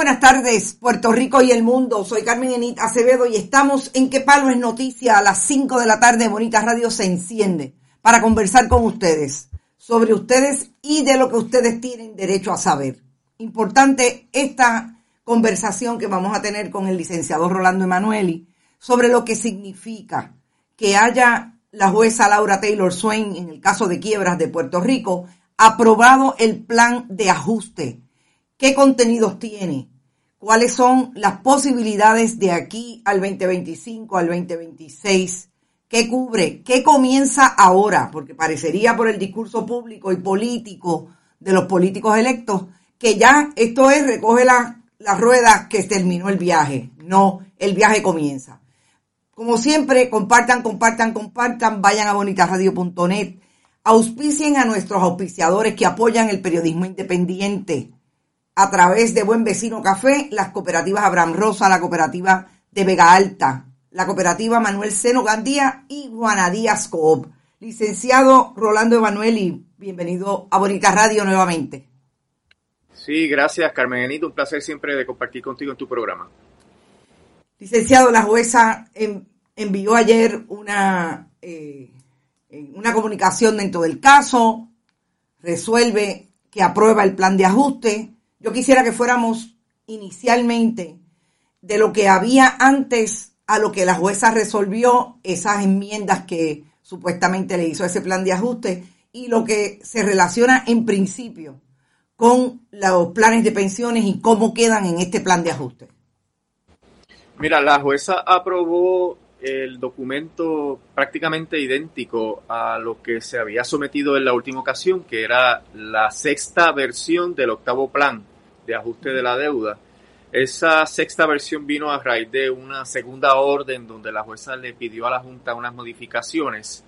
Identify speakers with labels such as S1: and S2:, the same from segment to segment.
S1: buenas tardes, Puerto Rico y el mundo. Soy Carmen Enit Acevedo y estamos en Que Palo es Noticia a las 5 de la tarde. Bonita Radio se enciende para conversar con ustedes sobre ustedes y de lo que ustedes tienen derecho a saber. Importante esta conversación que vamos a tener con el licenciado Rolando Emanueli sobre lo que significa que haya la jueza Laura Taylor Swain en el caso de quiebras de Puerto Rico aprobado el plan de ajuste qué contenidos tiene, cuáles son las posibilidades de aquí al 2025, al 2026, qué cubre, qué comienza ahora, porque parecería por el discurso público y político de los políticos electos que ya esto es recoge la, la rueda que terminó el viaje. No, el viaje comienza. Como siempre, compartan, compartan, compartan, vayan a bonitasradio.net, auspicien a nuestros auspiciadores que apoyan el periodismo independiente a través de Buen Vecino Café, las cooperativas Abraham Rosa, la cooperativa de Vega Alta, la cooperativa Manuel Seno Gandía y Juana Díaz Coop. Licenciado Rolando Emanueli, bienvenido a Bonita Radio nuevamente.
S2: Sí, gracias Carmen Enito, un placer siempre de compartir contigo en tu programa.
S1: Licenciado, la jueza envió ayer una, eh, una comunicación dentro del caso, resuelve que aprueba el plan de ajuste, yo quisiera que fuéramos inicialmente de lo que había antes a lo que la jueza resolvió, esas enmiendas que supuestamente le hizo ese plan de ajuste y lo que se relaciona en principio con los planes de pensiones y cómo quedan en este plan de ajuste.
S2: Mira, la jueza aprobó el documento prácticamente idéntico a lo que se había sometido en la última ocasión, que era la sexta versión del octavo plan de ajuste de la deuda. Esa sexta versión vino a raíz de una segunda orden donde la jueza le pidió a la Junta unas modificaciones,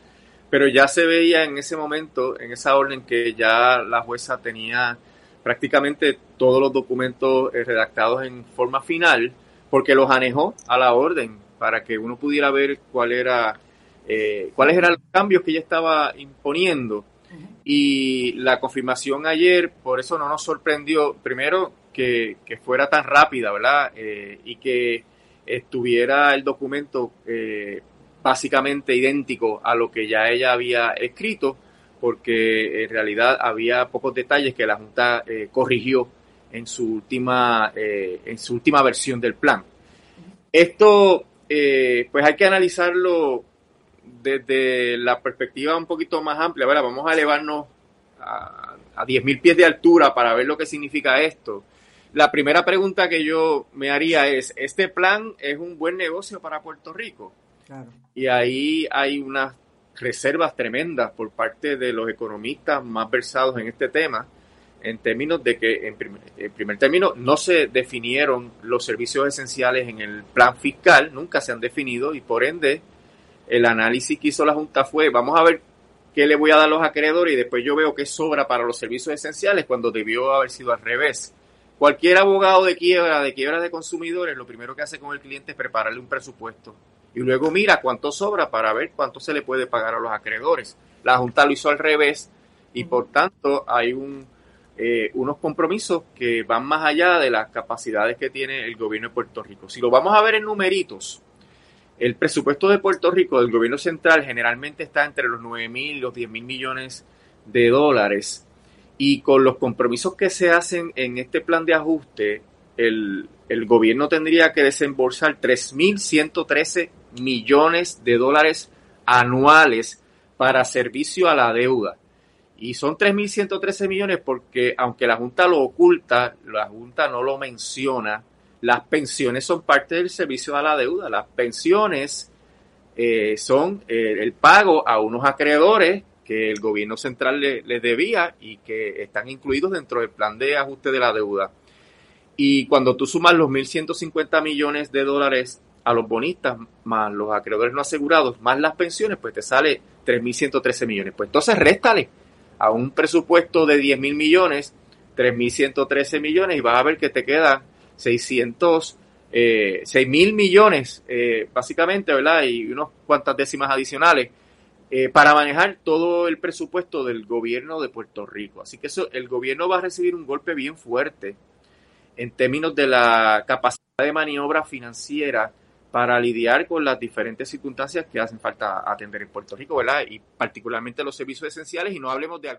S2: pero ya se veía en ese momento, en esa orden, que ya la jueza tenía prácticamente todos los documentos eh, redactados en forma final, porque los anejó a la orden para que uno pudiera ver cuál era, eh, cuáles eran los cambios que ella estaba imponiendo y la confirmación ayer, por eso no nos sorprendió, primero, que, fuera tan rápida, ¿verdad? Eh, y que estuviera el documento eh, básicamente idéntico a lo que ya ella había escrito, porque en realidad había pocos detalles que la Junta eh, corrigió en su última en su última versión del plan. Esto, pues hay que analizarlo desde la perspectiva un poquito más amplia, vamos a elevarnos a, a 10.000 pies de altura para ver lo que significa esto. La primera pregunta que yo me haría es, ¿este plan es un buen negocio para Puerto Rico? Y ahí hay unas reservas tremendas por parte de los economistas más versados en este tema, en términos de que, en primer, en primer término, no se definieron los servicios esenciales en el plan fiscal, nunca se han definido y por ende el análisis que hizo la Junta fue, vamos a ver qué le voy a dar a los acreedores y después yo veo qué sobra para los servicios esenciales cuando debió haber sido al revés. Cualquier abogado de quiebra, de quiebra de consumidores, lo primero que hace con el cliente es prepararle un presupuesto y luego mira cuánto sobra para ver cuánto se le puede pagar a los acreedores. La Junta lo hizo al revés y por tanto hay un, eh, unos compromisos que van más allá de las capacidades que tiene el gobierno de Puerto Rico. Si lo vamos a ver en numeritos, el presupuesto de Puerto Rico del gobierno central generalmente está entre los 9 mil y los 10 mil millones de dólares. Y con los compromisos que se hacen en este plan de ajuste, el, el gobierno tendría que desembolsar 3.113 millones de dólares anuales para servicio a la deuda. Y son 3.113 millones porque aunque la Junta lo oculta, la Junta no lo menciona, las pensiones son parte del servicio a la deuda. Las pensiones eh, son eh, el pago a unos acreedores que el gobierno central les le debía y que están incluidos dentro del plan de ajuste de la deuda. Y cuando tú sumas los 1.150 millones de dólares a los bonistas, más los acreedores no asegurados, más las pensiones, pues te sale 3.113 millones. Pues entonces réstale a un presupuesto de 10.000 millones, 3.113 millones y vas a ver que te queda 600, eh, 6 mil millones, eh, básicamente, ¿verdad? Y unas cuantas décimas adicionales eh, para manejar todo el presupuesto del gobierno de Puerto Rico. Así que eso, el gobierno va a recibir un golpe bien fuerte en términos de la capacidad de maniobra financiera para lidiar con las diferentes circunstancias que hacen falta atender en Puerto Rico, ¿verdad? Y particularmente los servicios esenciales y no hablemos de...